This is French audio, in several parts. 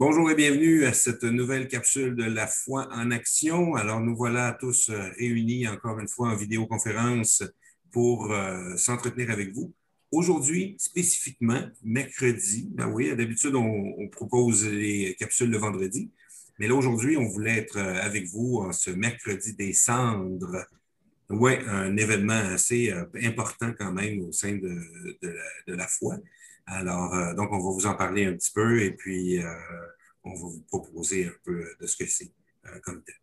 Bonjour et bienvenue à cette nouvelle capsule de la foi en action. Alors, nous voilà tous euh, réunis encore une fois en vidéoconférence pour euh, s'entretenir avec vous. Aujourd'hui, spécifiquement, mercredi, ben oui, d'habitude, on, propose les capsules le vendredi, mais là, aujourd'hui, on voulait être euh, avec vous en ce mercredi des cendres. Oui, un événement assez important quand même au sein de la foi. Alors, euh, donc, on va vous en parler un petit peu et puis euh, on va vous proposer un peu de ce que c'est euh, comme tel.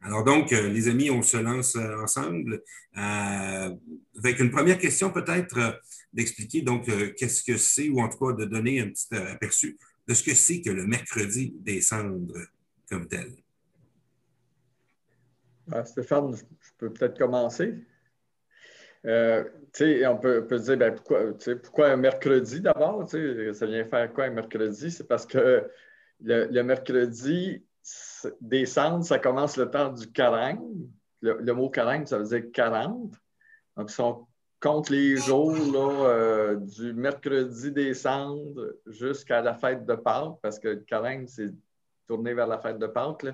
Alors donc, les amis, on se lance ensemble avec une première question peut-être d'expliquer donc qu'est-ce que c'est ou en tout cas de donner un petit aperçu de ce que c'est que le mercredi des cendres comme tel. Stéphane, je peux peut-être commencer? Euh, on peut, dire ben, pourquoi, un mercredi d'abord? Ça vient faire quoi un mercredi? C'est parce que le, mercredi, décembre, ça commence le temps du carême. Le, mot carême, ça veut dire 40. Donc, ils compte les jours euh, du mercredi décembre jusqu'à la fête de Pâques, parce que le carême, c'est tourné vers la fête de Pâques.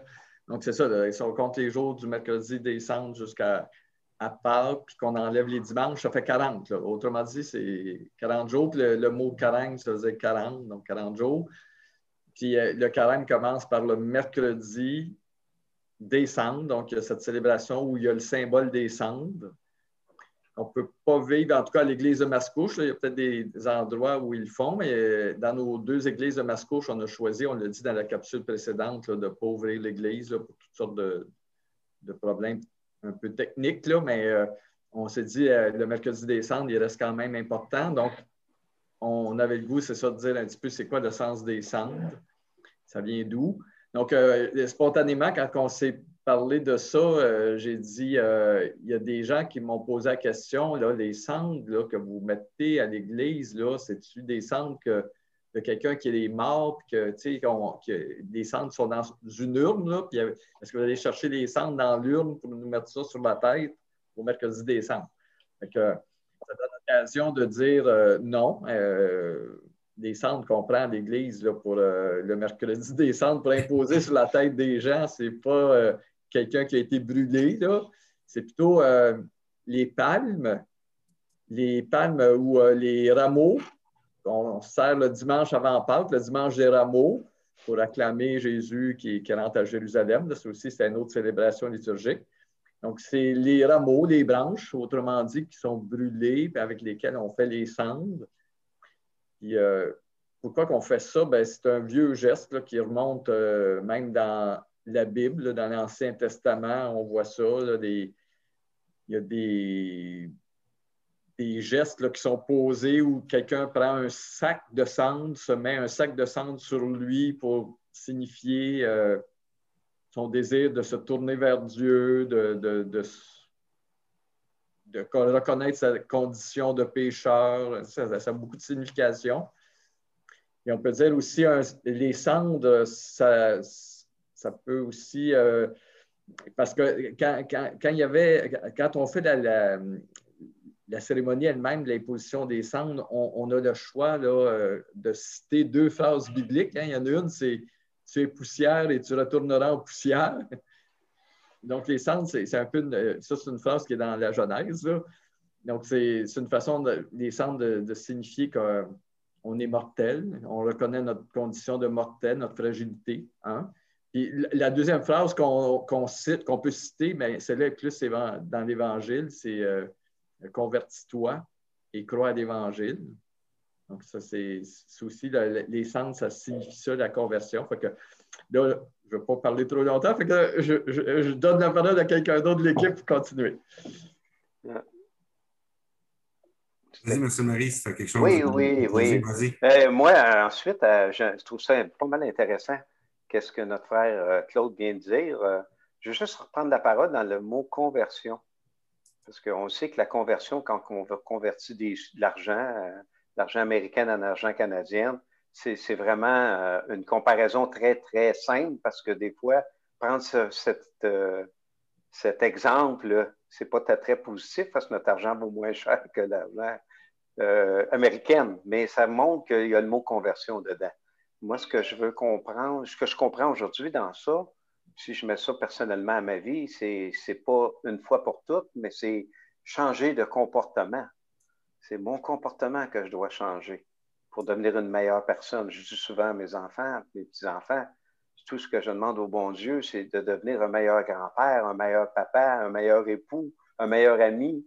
Donc, c'est ça, ils sont compte les jours du mercredi décembre jusqu'à à Pâques, puis qu'on enlève les dimanches, ça fait 40. Autrement dit, c'est 40 jours. Le, mot carême, ça faisait 40, donc 40 jours. Puis euh, le carême commence par le mercredi décembre, donc il y a cette célébration où il y a le symbole des cendres. On ne peut pas vivre, en tout cas à l'église de Mascouche, il y a peut-être des, endroits où ils le font, mais euh, dans nos deux églises de Mascouche, on a choisi, on l'a dit dans la capsule précédente, de ne pas ouvrir l'église pour toutes sortes de, de problèmes un peu technique, là, mais euh, on s'est dit euh, le mercredi décembre, il reste quand même important. Donc, on avait le goût, c'est ça, de dire un petit peu c'est quoi le sens des cendres. Ça vient d'où? Donc, euh, spontanément, quand on s'est parlé de ça, j'ai dit il y a des gens qui m'ont posé la question là, les cendres que vous mettez à l'église, c'est-tu des cendres que de quelqu'un qui est mort, puis que, tu sais, les cendres sont dans une urne, là, puis est-ce que vous allez chercher les cendres dans l'urne pour nous mettre ça sur la tête au mercredi décembre? Fait que, ça donne l'occasion de dire euh, non. Euh, les cendres qu'on prend à l'Église pour euh, le mercredi décembre pour imposer sur la tête des gens, c'est pas quelqu'un qui a été brûlé. C'est plutôt les palmes, les palmes ou les rameaux on, sert le dimanche avant Pâques, le dimanche des rameaux, pour acclamer Jésus qui, rentre à Jérusalem. Ça aussi, c'est une autre célébration liturgique. Donc, c'est les rameaux, les branches, autrement dit, qui sont brûlés, et avec lesquels on fait les cendres. Euh, pourquoi qu'on fait ça? Ben, c'est un vieux geste qui remonte euh, même dans la Bible, dans l'Ancien Testament, on voit ça. il y a des, des gestes qui sont posés où quelqu'un prend un sac de cendre, se met un sac de cendre sur lui pour signifier euh, son désir de se tourner vers Dieu, de, de, reconnaître sa condition de pécheur. Ça, a beaucoup de signification. Et on peut dire aussi, les cendres, ça, ça peut aussi... Euh, parce que quand, quand, il y avait, quand on fait la cérémonie elle-même, l'imposition des cendres, on, a le choix euh, de citer deux phrases bibliques. Hein. Il y en a une, c'est Tu es poussière et tu retourneras en poussière. Donc, les cendres, c'est un peu. ça, c'est une phrase qui est dans la Genèse. Donc, c'est une façon, de, les cendres, de, signifier qu'on est mortel. On reconnaît notre condition de mortel, notre fragilité. Hein. la deuxième phrase qu'on cite, qu'on peut citer, mais celle-là plus dans l'Évangile, c'est. Euh, convertis-toi et crois à l'Évangile. Donc, ça, c'est aussi les sens, ça signifie ça, la conversion. Fait que là, je ne vais pas parler trop longtemps, fait que je, donne la parole à quelqu'un d'autre de l'équipe pour continuer. Vas-y, M. Marie, si tu as quelque chose. Oui, oui, oui. Euh, moi, ensuite, euh, je, trouve ça pas mal intéressant. Qu'est-ce que notre frère euh, Claude vient de dire? je vais juste reprendre la parole dans le mot conversion. Parce qu'on sait que la conversion, quand on veut convertir de l'argent, euh, l'argent américain en argent canadien, c'est vraiment euh, une comparaison très, très simple parce que des fois, prendre euh, cet exemple, c'est pas très, positif parce que notre argent vaut moins cher que l'argent américain, mais ça montre qu'il y a le mot conversion dedans. moi, ce que je veux comprendre, ce que je comprends aujourd'hui dans ça, si je mets ça personnellement à ma vie, c'est n'est pas une fois pour toutes, mais c'est changer de comportement. C'est mon comportement que je dois changer pour devenir une meilleure personne. Je dis souvent à mes enfants, mes petits-enfants, tout ce que je demande au bon Dieu, c'est de devenir un meilleur grand-père, un meilleur papa, un meilleur époux, un meilleur ami.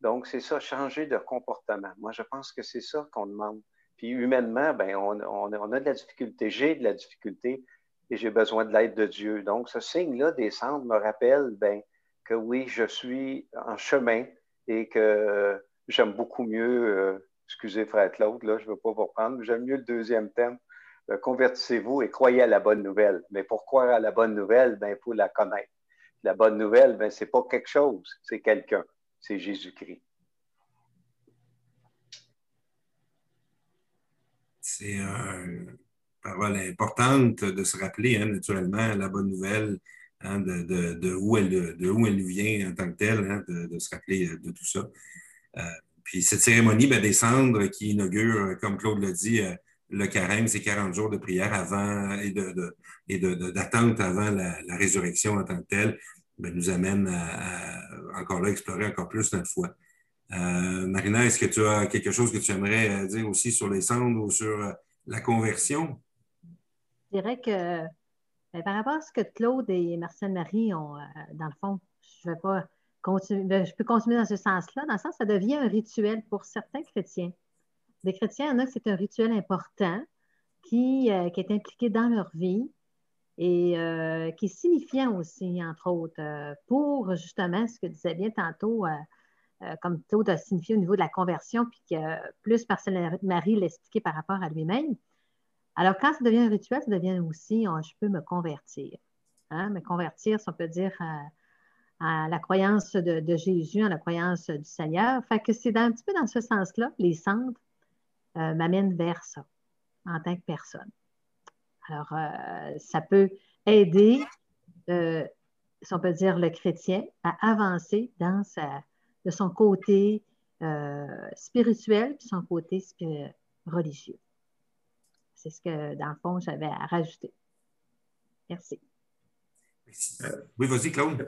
Donc, c'est ça, changer de comportement. Moi, je pense que c'est ça qu'on demande. Puis humainement, ben, on, a de la difficulté, j'ai de la difficulté et j'ai besoin de l'aide de Dieu. Donc, ce signe-là des cendres me rappelle ben, que oui, je suis en chemin et que j'aime beaucoup mieux, euh, excusez frère Claude, là, je ne veux pas vous reprendre, mais j'aime mieux le deuxième thème. Euh, convertissez-vous et croyez à la bonne nouvelle. Mais pour croire à la bonne nouvelle, ben, il faut la connaître. La bonne nouvelle, ben, ce n'est pas quelque chose, c'est quelqu'un. C'est Jésus-Christ. C'est une parole importante de se rappeler, hein, naturellement, la bonne nouvelle, hein, de, où elle, de où elle vient en tant que telle, hein, de, se rappeler de tout ça. Euh, puis cette cérémonie ben, des cendres qui inaugure, comme Claude l'a dit, euh, le carême, c'est 40 jours de prière avant et d'attente avant la, résurrection en tant que telle, ben, nous amène à, encore là explorer encore plus notre foi. Euh, Marina, est-ce que tu as quelque chose que tu aimerais euh, dire aussi sur les cendres ou sur euh, la conversion? Je dirais que ben, par rapport à ce que Claude et Marcel Marie ont, dans le fond, je vais pas continuer, ben, je peux continuer dans ce sens-là, dans le sens ça devient un rituel pour certains chrétiens. Des chrétiens, il y en a que c'est un rituel important qui, qui, est impliqué dans leur vie et qui est signifiant aussi, entre autres, pour justement ce que disait bien tantôt euh, comme taux a signifié au niveau de la conversion, puis que plus Marcel Marie l'expliquait par rapport à lui-même. Alors, quand ça devient un rituel, ça devient aussi, je peux me convertir. Hein? Me convertir, si on peut dire, à, la croyance de, Jésus, à la croyance du Seigneur. Fait que c'est un petit peu dans ce sens-là, les centres euh, m'amènent vers ça, en tant que personne. Alors, euh, ça peut aider, si on peut dire, le chrétien à avancer dans de son côté euh, spirituel puis son côté religieux. C'est ce que, dans le fond, j'avais à rajouter. Merci. Oui, vas-y, Claude.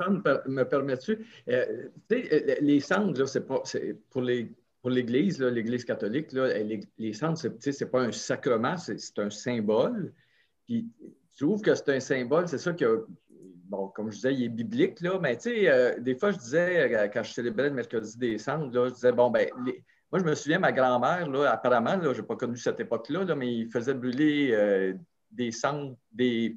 Me permets-tu? Euh, les cendres, c'est pas, pour les pour l'Église, l'Église catholique, là, les, les cendres, ce n'est pas un sacrement, c'est un symbole. Puis, tu trouves que c'est un symbole, c'est ça qui a, bon, comme je disais, il est biblique, là, mais tu sais, euh, des fois, je disais, euh, quand je célébrais le mercredi des cendres, là, je disais, bon, ben, moi, je me souviens, ma grand-mère, là, apparemment, là, je n'ai pas connu cette époque-là, là, mais il faisait brûler euh, des cendres, des,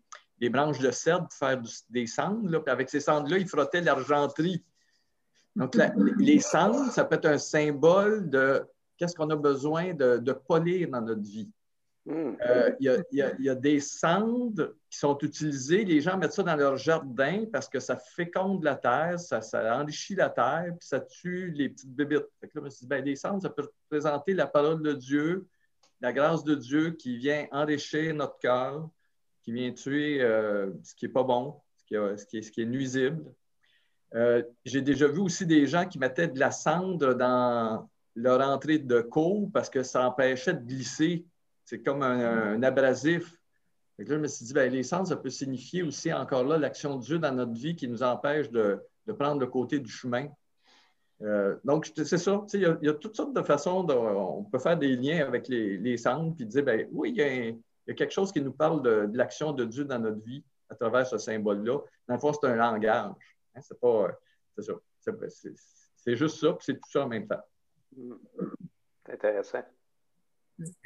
branches de cèdre pour faire des cendres, là, puis avec ces cendres-là, il frottait l'argenterie. Donc, les cendres, ça peut être un symbole de qu'est-ce qu'on a besoin de polir dans notre vie. Hmm. Euh, il y, a des cendres qui sont utilisées. Les gens mettent ça dans leur jardin parce que ça féconde la terre, ça, enrichit la terre, puis ça tue les petites bébites. là, je me suis dit, ben, cendres, ça peut représenter la parole de Dieu, la grâce de Dieu qui vient enrichir notre cœur, qui vient tuer euh, ce qui n'est pas bon, ce qui, est, nuisible. Euh, j'ai déjà vu aussi des gens qui mettaient de la cendre dans leur entrée de cour parce que ça empêchait de glisser c'est comme un, abrasif. là, je me suis dit, bien, l'essence, ça peut signifier aussi encore là l'action de Dieu dans notre vie qui nous empêche de, prendre le côté du chemin. Euh, donc, c'est ça. Il y, a, toutes sortes de façons, on peut faire des liens avec les, les cendres puis dire, bien, oui, il y, a, quelque chose qui nous parle de, l'action de Dieu dans notre vie à travers ce symbole-là. Dans le fond, c'est un langage. Hein, c'est pas. C'est. C'est juste ça, puis c'est tout ça en même temps. C'est intéressant.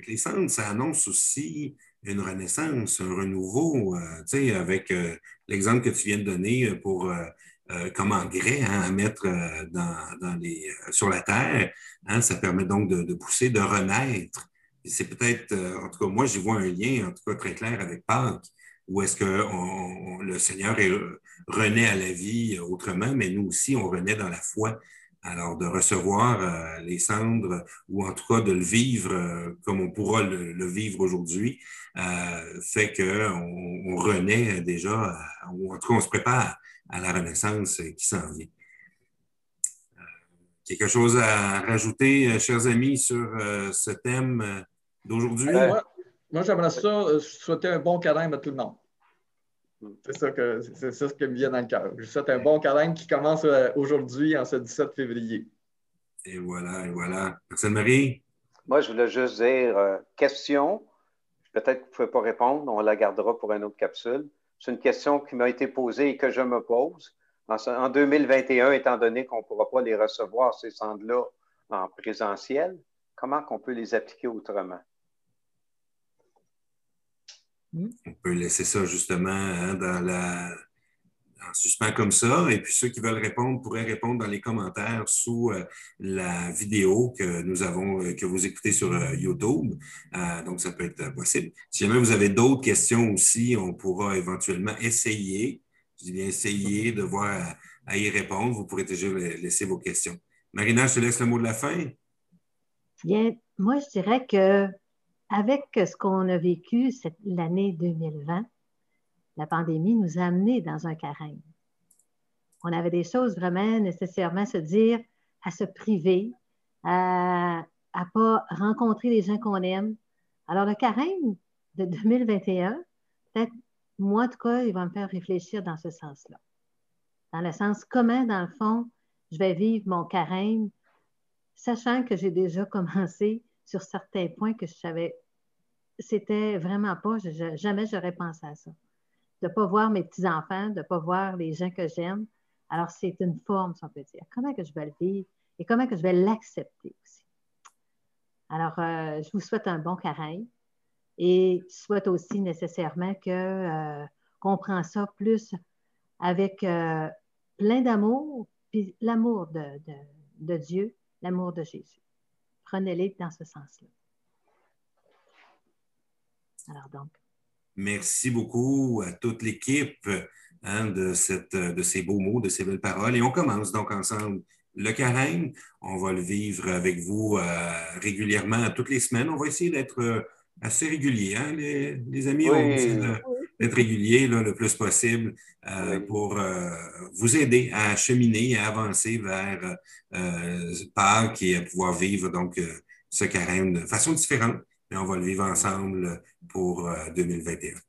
Les cendres, ça annonce aussi une renaissance, un renouveau, euh, avec euh, l'exemple que tu viens de donner pour euh, comme engrais hein, à mettre dans, les, sur la terre. Hein, ça permet donc de, pousser, de renaître. C'est peut-être, en tout cas, moi, j'y vois un lien, en tout cas, très clair avec Pâques, où est-ce que le Seigneur renaît à la vie autrement, mais nous aussi, on renaît dans la foi alors, de recevoir euh, les cendres, ou en tout cas de le vivre euh, comme on pourra le, vivre aujourd'hui, euh, fait qu'on on renaît déjà, ou en tout cas on se prépare à la renaissance qui s'en vient. quelque chose à rajouter, chers amis, sur ce thème d'aujourd'hui? moi, j'aimerais ça souhaiter un bon carême à tout le monde. C'est ça, que, c'est ça ce qui me vient dans le cœur. Je souhaite un bon carême qui commence aujourd'hui, en ce 17 février. Et voilà, et voilà. Personne Marie? Moi, je voulais juste dire question. Peut-être que vous ne pouvez pas répondre, on la gardera pour une autre capsule. C'est une question qui m'a été posée et que je me pose. En 2021, étant donné qu'on ne pourra pas les recevoir, ces centres-là, en présentiel, comment on peut les appliquer autrement? On peut laisser ça justement hein, dans la, en suspens comme ça. Et puis ceux qui veulent répondre pourraient répondre dans les commentaires sous euh, la vidéo que nous avons, euh, que vous écoutez sur euh, YouTube. donc, ça peut être possible. Si jamais vous avez d'autres questions aussi, on pourra éventuellement essayer, je dis bien essayer de voir à, y répondre. Vous pourrez toujours laisser vos questions. Marina, je te laisse le mot de la fin. Bien, moi, je dirais que avec ce qu'on a vécu l'année 2020, la pandémie nous a amenés dans un carême. On avait des choses vraiment nécessairement se dire, à se priver, à ne pas rencontrer les gens qu'on aime. Alors, le carême de 2021, peut-être, moi, en tout cas, il va me faire réfléchir dans ce sens-là. Dans le sens comment, dans le fond, je vais vivre mon carême, sachant que j'ai déjà commencé sur certains points que je savais, c'était vraiment pas, jamais j'aurais pensé à ça de ne pas voir mes petits-enfants, de ne pas voir les gens que j'aime. Alors, c'est une forme, si on peut dire. Comment que je vais le vivre et comment que je vais l'accepter aussi. Alors, euh, je vous souhaite un bon carême et je souhaite aussi nécessairement que, euh, qu'on prend ça plus avec euh, plein d'amour, puis l'amour de Dieu, l'amour de Jésus. Prenez-les dans ce sens-là. Alors donc. Merci beaucoup à toute l'équipe hein, de, cette, de ces beaux mots, de ces belles paroles. Et on commence donc ensemble le carême. On va le vivre avec vous euh, régulièrement, toutes les semaines. On va essayer d'être euh, assez régulier, hein, les, amis. On va essayer d'être régulier le plus possible euh, pour vous aider à cheminer, à avancer vers Pâques et à pouvoir vivre donc ce carême de façon différente on va le vivre ensemble pour 2021. Euh,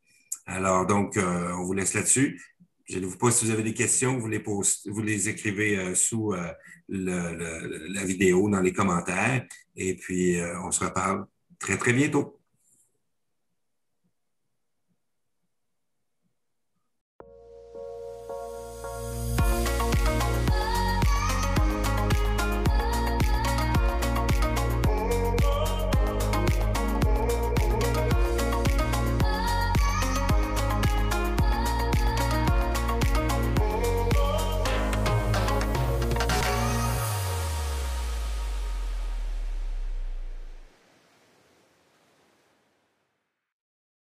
Alors, donc, euh, on vous laisse là-dessus. Je ne vous pas si vous avez des questions, vous les, vous les écrivez euh, sous la vidéo, dans les commentaires. Et puis, on se reparle très, très bientôt.